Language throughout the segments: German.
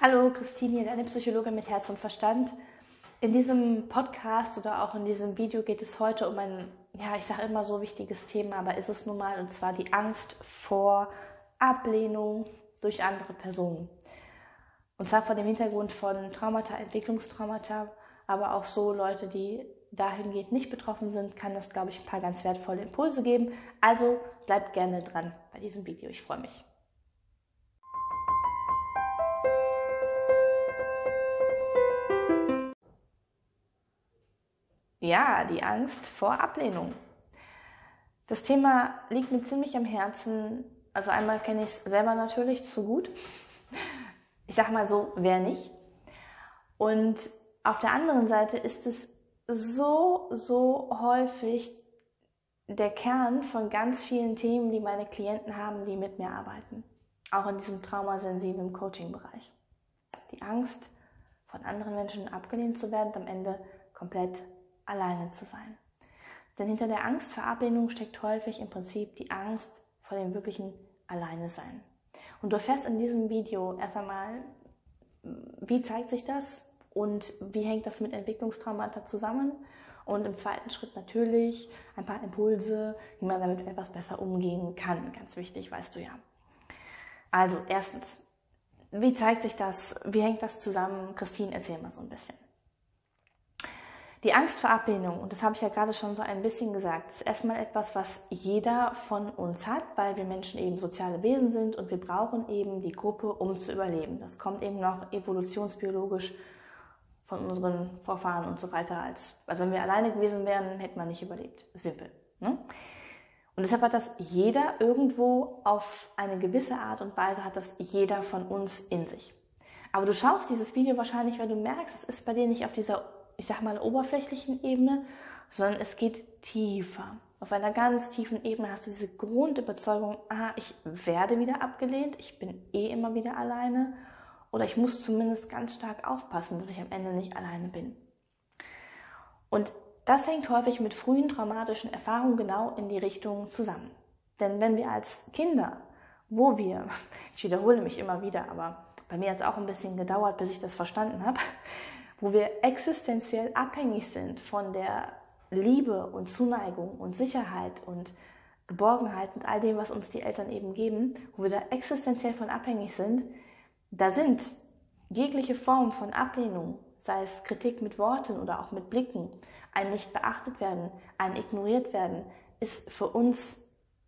Hallo, Christine hier, deine Psychologin mit Herz und Verstand. In diesem Podcast oder auch in diesem Video geht es heute um ein, ja, ich sage immer so wichtiges Thema, aber ist es nun mal, und zwar die Angst vor Ablehnung durch andere Personen. Und zwar vor dem Hintergrund von Traumata, Entwicklungstraumata, aber auch so Leute, die dahingehend nicht betroffen sind, kann das, glaube ich, ein paar ganz wertvolle Impulse geben. Also bleibt gerne dran bei diesem Video. Ich freue mich. Ja, die Angst vor Ablehnung. Das Thema liegt mir ziemlich am Herzen. Also einmal kenne ich es selber natürlich zu gut. Ich sage mal so, wer nicht. Und auf der anderen Seite ist es so, so häufig der Kern von ganz vielen Themen, die meine Klienten haben, die mit mir arbeiten. Auch in diesem traumasensiblen Coaching-Bereich. Die Angst, von anderen Menschen abgelehnt zu werden, am Ende komplett alleine zu sein. Denn hinter der Angst vor Ablehnung steckt häufig im Prinzip die Angst vor dem wirklichen Alleine sein. Und du erfährst in diesem Video erst einmal, wie zeigt sich das und wie hängt das mit Entwicklungstraumata zusammen. Und im zweiten Schritt natürlich ein paar Impulse, wie man damit etwas besser umgehen kann. Ganz wichtig, weißt du ja. Also erstens, wie zeigt sich das? Wie hängt das zusammen? Christine, erzähl mal so ein bisschen. Die Angst vor Ablehnung, und das habe ich ja gerade schon so ein bisschen gesagt, ist erstmal etwas, was jeder von uns hat, weil wir Menschen eben soziale Wesen sind und wir brauchen eben die Gruppe, um zu überleben. Das kommt eben noch evolutionsbiologisch von unseren Vorfahren und so weiter. Als, also wenn wir alleine gewesen wären, hätte man nicht überlebt. Simpel. Ne? Und deshalb hat das jeder irgendwo auf eine gewisse Art und Weise, hat das jeder von uns in sich. Aber du schaust dieses Video wahrscheinlich, weil du merkst, es ist bei dir nicht auf dieser ich sag mal, oberflächlichen Ebene, sondern es geht tiefer. Auf einer ganz tiefen Ebene hast du diese Grundüberzeugung, ah, ich werde wieder abgelehnt, ich bin eh immer wieder alleine oder ich muss zumindest ganz stark aufpassen, dass ich am Ende nicht alleine bin. Und das hängt häufig mit frühen traumatischen Erfahrungen genau in die Richtung zusammen. Denn wenn wir als Kinder, wo wir, ich wiederhole mich immer wieder, aber bei mir hat es auch ein bisschen gedauert, bis ich das verstanden habe, wo wir existenziell abhängig sind von der Liebe und Zuneigung und Sicherheit und Geborgenheit und all dem, was uns die Eltern eben geben, wo wir da existenziell von abhängig sind, da sind jegliche Form von Ablehnung, sei es Kritik mit Worten oder auch mit Blicken, ein nicht beachtet werden, ein ignoriert werden, ist für uns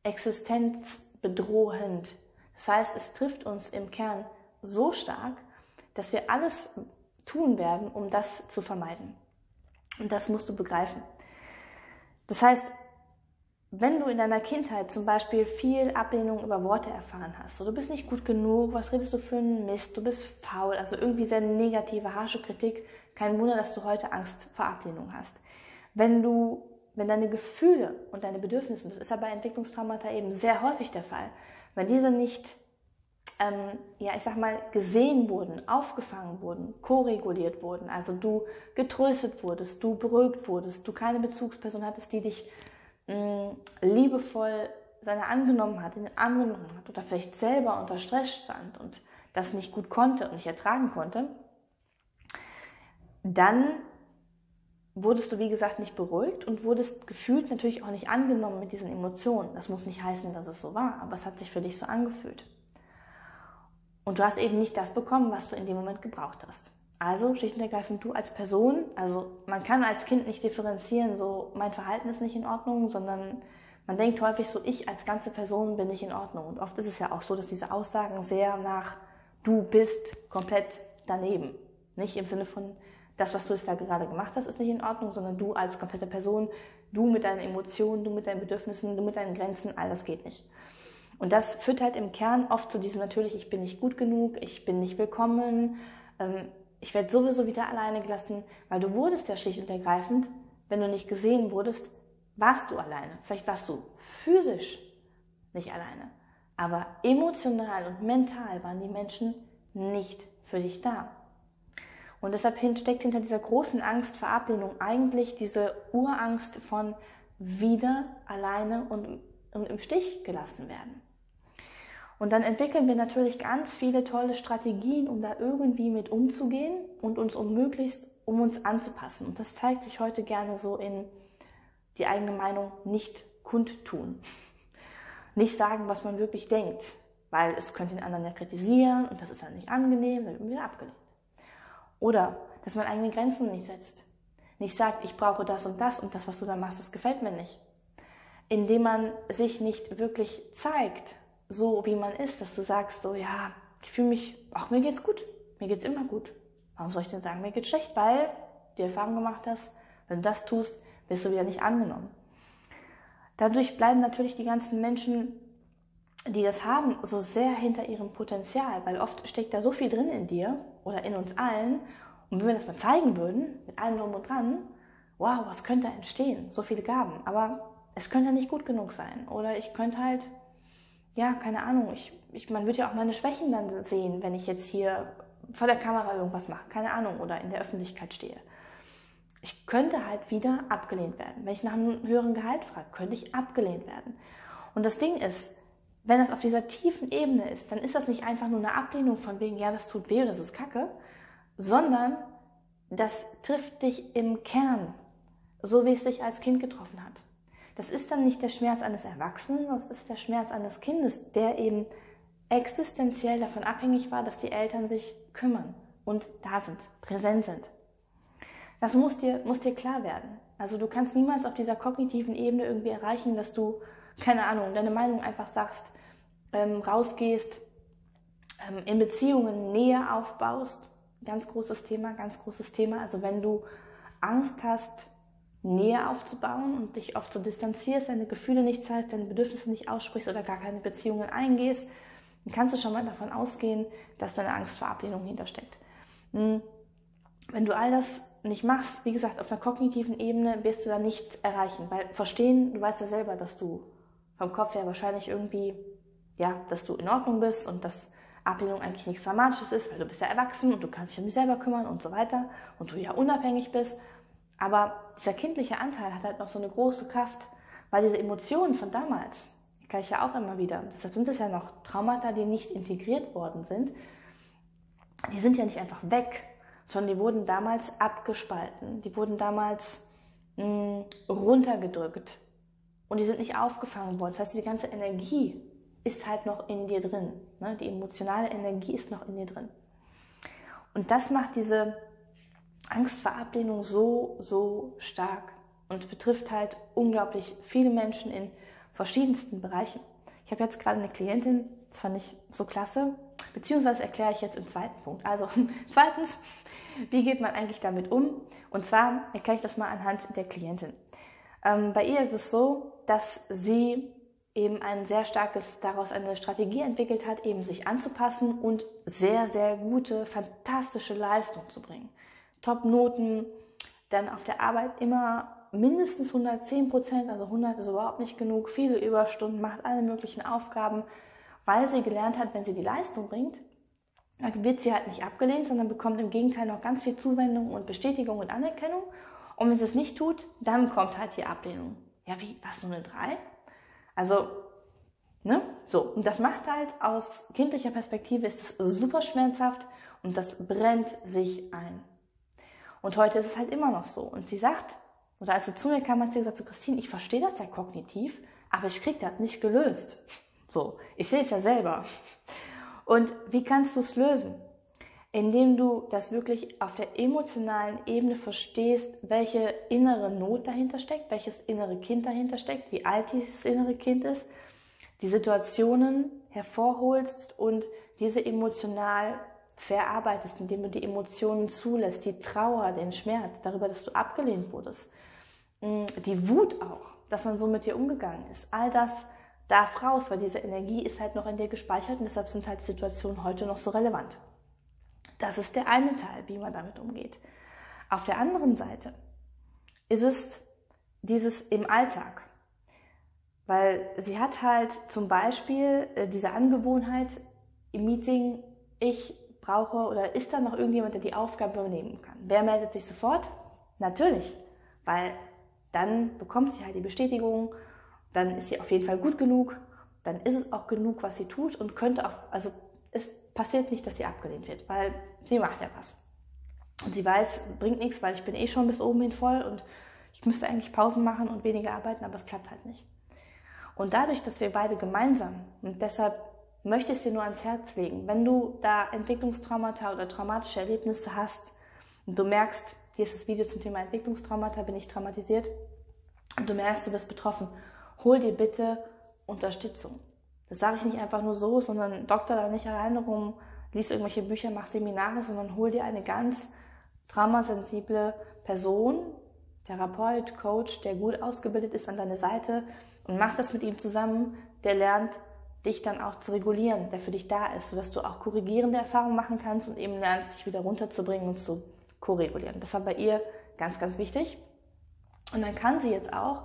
existenzbedrohend. Das heißt, es trifft uns im Kern so stark, dass wir alles tun werden, um das zu vermeiden. Und das musst du begreifen. Das heißt, wenn du in deiner Kindheit zum Beispiel viel Ablehnung über Worte erfahren hast, so du bist nicht gut genug, was redest du für einen Mist, du bist faul, also irgendwie sehr negative, harsche Kritik, kein Wunder, dass du heute Angst vor Ablehnung hast. Wenn du, wenn deine Gefühle und deine Bedürfnisse, das ist ja bei Entwicklungstraumata eben sehr häufig der Fall, wenn diese nicht ähm, ja, ich sag mal, gesehen wurden, aufgefangen wurden, koreguliert wurden, also du getröstet wurdest, du beruhigt wurdest, du keine Bezugsperson hattest, die dich mh, mm, liebevoll seine angenommen hat, in den Arm genommen hat oder vielleicht selber unter Stress stand und das nicht gut konnte und nicht ertragen konnte, dann wurdest du, wie gesagt, nicht beruhigt und wurdest gefühlt natürlich auch nicht angenommen mit diesen Emotionen. Das muss nicht heißen, dass es so war, aber es hat sich für dich so angefühlt. Und du hast eben nicht das bekommen, was du in dem Moment gebraucht hast. Also schlicht und ergreifend du als Person, also man kann als Kind nicht differenzieren, so mein Verhalten ist nicht in Ordnung, sondern man denkt häufig so, ich als ganze Person bin nicht in Ordnung. Und oft ist es ja auch so, dass diese Aussagen sehr nach du bist komplett daneben. Nicht im Sinne von das, was du jetzt da gerade gemacht hast, ist nicht in Ordnung, sondern du als komplette Person, du mit deinen Emotionen, du mit deinen Bedürfnissen, du mit deinen Grenzen, all das geht nicht. Und das führt halt im Kern oft zu diesem natürlich, ich bin nicht gut genug, ich bin nicht willkommen, ähm, ich werde sowieso wieder alleine gelassen, weil du wurdest ja schlicht und ergreifend, wenn du nicht gesehen wurdest, warst du alleine. Vielleicht warst du physisch nicht alleine, aber emotional und mental waren die Menschen nicht für dich da. Und deshalb steckt hinter dieser großen Angst vor Ablehnung eigentlich diese Urangst von wieder alleine und, und im Stich gelassen werden. Und dann entwickeln wir natürlich ganz viele tolle Strategien, um da irgendwie mit umzugehen und uns um möglichst um uns anzupassen. Und das zeigt sich heute gerne so in die eigene Meinung nicht kundtun. Nicht sagen, was man wirklich denkt, weil es könnte den anderen ja kritisieren und das ist dann nicht angenehm, dann wird wieder abgelehnt. Oder dass man eigene Grenzen nicht setzt. Nicht sagt, ich brauche das und das und das, was du da machst, das gefällt mir nicht. Indem man sich nicht wirklich zeigt, so wie man ist, dass du sagst, so ja, ich fühle mich, ach, mir geht's gut, mir geht's immer gut. Warum soll ich denn sagen, mir geht's schlecht? Weil die Erfahrung gemacht hast, wenn du das tust, wirst du wieder nicht angenommen. Dadurch bleiben natürlich die ganzen Menschen, die das haben, so sehr hinter ihrem Potenzial, weil oft steckt da so viel drin in dir oder in uns allen. Und wenn wir das mal zeigen würden, mit allem drum und dran, wow, was könnte entstehen? So viele Gaben. Aber es könnte nicht gut genug sein. Oder ich könnte halt, ja, keine Ahnung, ich, ich, man wird ja auch meine Schwächen dann sehen, wenn ich jetzt hier vor der Kamera irgendwas mache, keine Ahnung, oder in der Öffentlichkeit stehe. Ich könnte halt wieder abgelehnt werden. Wenn ich nach einem höheren Gehalt frage, könnte ich abgelehnt werden. Und das Ding ist, wenn das auf dieser tiefen Ebene ist, dann ist das nicht einfach nur eine Ablehnung von wegen, ja, das tut weh, das ist Kacke, sondern das trifft dich im Kern, so wie es dich als Kind getroffen hat. Das ist dann nicht der Schmerz eines Erwachsenen, das ist der Schmerz eines Kindes, der eben existenziell davon abhängig war, dass die Eltern sich kümmern und da sind, präsent sind. Das muss dir, muss dir klar werden. Also du kannst niemals auf dieser kognitiven Ebene irgendwie erreichen, dass du, keine Ahnung, deine Meinung einfach sagst, ähm, rausgehst, ähm, in Beziehungen Nähe aufbaust. Ganz großes Thema, ganz großes Thema. Also wenn du Angst hast, Nähe aufzubauen und dich oft so distanzierst, deine Gefühle nicht zeigst, deine Bedürfnisse nicht aussprichst oder gar keine Beziehungen eingehst, dann kannst du schon mal davon ausgehen, dass deine Angst vor Ablehnung hintersteckt. Hm. Wenn du all das nicht machst, wie gesagt, auf einer kognitiven Ebene wirst du da nichts erreichen, weil verstehen, du weißt ja selber, dass du vom Kopf her wahrscheinlich irgendwie, ja, dass du in Ordnung bist und dass Ablehnung eigentlich nichts Dramatisches ist, weil du bist ja erwachsen und du kannst dich um dich selber kümmern und so weiter und du ja unabhängig bist. Aber dieser kindliche Anteil hat halt noch so eine große Kraft, weil diese Emotionen von damals, die ich ja auch immer wieder, deshalb sind es ja noch Traumata, die nicht integriert worden sind, die sind ja nicht einfach weg, sondern die wurden damals abgespalten, die wurden damals mh, hm, runtergedrückt und die sind nicht aufgefangen worden. Das heißt, diese ganze Energie ist halt noch in dir drin. Ne? Die emotionale Energie ist noch in dir drin. Und das macht diese Angst vor Ablehnung so, so stark und betrifft halt unglaublich viele Menschen in verschiedensten Bereichen. Ich habe jetzt gerade eine Klientin, das fand ich so klasse, beziehungsweise erkläre ich jetzt im zweiten Punkt. Also zweitens, wie geht man eigentlich damit um? Und zwar erkläre ich das mal anhand der Klientin. Ähm, bei ihr ist es so, dass sie eben ein sehr starkes, daraus eine Strategie entwickelt hat, eben sich anzupassen und sehr, sehr gute, fantastische Leistung zu bringen. Top-Noten, dann auf der Arbeit immer mindestens 110 Prozent, also 100 ist überhaupt nicht genug, viele Überstunden, macht alle möglichen Aufgaben, weil sie gelernt hat, wenn sie die Leistung bringt, dann wird sie halt nicht abgelehnt, sondern bekommt im Gegenteil noch ganz viel Zuwendung und Bestätigung und Anerkennung. Und wenn sie es nicht tut, dann kommt halt die Ablehnung. Ja, wie, was, nur eine 3? Also, ne? So, und das macht halt aus kindlicher Perspektive ist das super schmerzhaft und das brennt sich ein. Und heute ist es halt immer noch so. Und sie sagt, oder als sie zu mir kam, hat sie gesagt, so Christine, ich verstehe das ja kognitiv, aber ich kriege das nicht gelöst. So, ich sehe es ja selber. Und wie kannst du es lösen? Indem du das wirklich auf der emotionalen Ebene verstehst, welche innere Not dahinter steckt, welches innere Kind dahinter steckt, wie alt dieses innere Kind ist, die Situationen hervorholst und diese emotional verarbeitest, indem du die Emotionen zulässt, die Trauer, den Schmerz darüber, dass du abgelehnt wurdest, mm, die Wut auch, dass man so mit dir umgegangen ist. All das darf raus, weil diese Energie ist halt noch in dir gespeichert und deshalb sind halt Situationen heute noch so relevant. Das ist der eine Teil, wie man damit umgeht. Auf der anderen Seite ist es dieses im Alltag. Weil sie hat halt zum Beispiel äh, diese Angewohnheit im Meeting, ich brauche oder ist da noch irgendjemand, der die Aufgabe übernehmen kann? Wer meldet sich sofort? Natürlich, weil dann bekommt sie halt die Bestätigung, dann ist sie auf jeden Fall gut genug dann ist es auch genug, was sie tut und könnte auch, also es passiert nicht, dass sie abgelehnt wird, weil sie macht ja was. Und sie weiß, bringt nichts, weil ich bin eh schon bis oben hin voll und ich müsste eigentlich Pausen machen und weniger arbeiten, aber es klappt halt nicht. Und dadurch, dass wir beide gemeinsam, und deshalb möchte es dir nur ans Herz legen, wenn du da Entwicklungstraumata oder traumatische Erlebnisse hast und du merkst, hier ist das Video zum Thema Entwicklungstraumata, bin ich traumatisiert, und du merkst, du bist betroffen, hol dir bitte Unterstützung. Das sage ich nicht einfach nur so, sondern doktor da nicht alleine rum, lies irgendwelche Bücher, mach Seminare, sondern hol dir eine ganz traumasensible Person, Therapeut, Coach, der gut ausgebildet ist an deine Seite und mach das mit ihm zusammen, der lernt dich dann auch zu regulieren, der für dich da ist, sodass du auch korrigierende Erfahrungen machen kannst und eben lernst, dich wieder runterzubringen und zu koregulieren. Das war bei ihr ganz, ganz wichtig. Und dann kann sie jetzt auch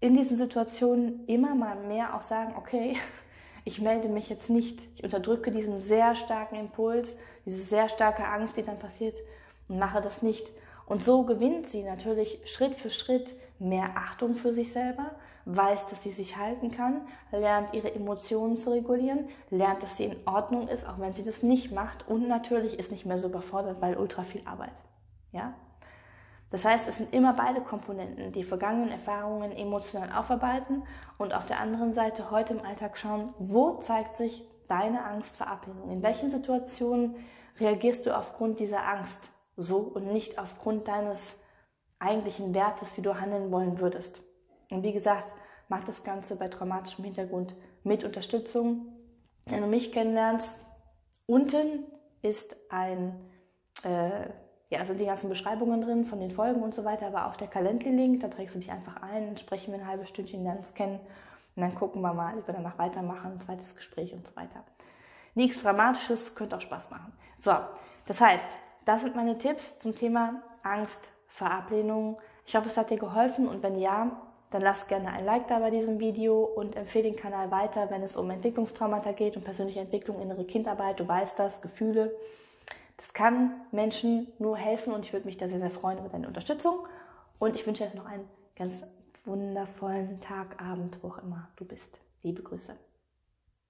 in diesen Situationen immer mal mehr auch sagen, okay, ich melde mich jetzt nicht, ich unterdrücke diesen sehr starken Impuls, diese sehr starke Angst, die dann passiert und mache das nicht. Und so gewinnt sie natürlich Schritt für Schritt mehr Achtung für sich selber, weiß, dass sie sich halten kann, lernt ihre Emotionen zu regulieren, lernt, dass sie in Ordnung ist, auch wenn sie das nicht macht und natürlich ist nicht mehr so überfordert, weil ultra viel Arbeit. Ja? Das heißt, es sind immer beide Komponenten, die vergangenen Erfahrungen emotional aufarbeiten und auf der anderen Seite heute im Alltag schauen, wo zeigt sich deine Angst vor Ablehnung? In welchen Situationen reagierst du aufgrund dieser Angst so und nicht aufgrund deines eigentlichen Wertes, wie du handeln wollen würdest? Und wie gesagt, mach das Ganze bei traumatischem Hintergrund mit Unterstützung. Wenn du mich kennenlernst, unten ist ein äh, ja, sind die ganzen Beschreibungen drin von den Folgen und so weiter, aber auch der Calendly-Link, da trägst du dich einfach ein, sprechen wir ein halbes Stündchen, lernen uns kennen und dann gucken wir mal, ob wir danach weitermachen, zweites Gespräch und so weiter. Nichts Dramatisches, könnte auch Spaß machen. So, das heißt, das sind meine Tipps zum Thema Angst vor Ablehnung. Ich hoffe, es hat dir geholfen und wenn ja, dann lass gerne ein Like da bei diesem Video und empfehle den Kanal weiter, wenn es um Entwicklungstraumata geht und persönliche Entwicklung, innere Kindarbeit, du weißt das, Gefühle. Das kann Menschen nur helfen und ich würde mich da sehr, sehr freuen über deine Unterstützung. Und ich wünsche dir jetzt noch einen ganz wundervollen Tag, Abend, wo auch immer du bist. Liebe Grüße.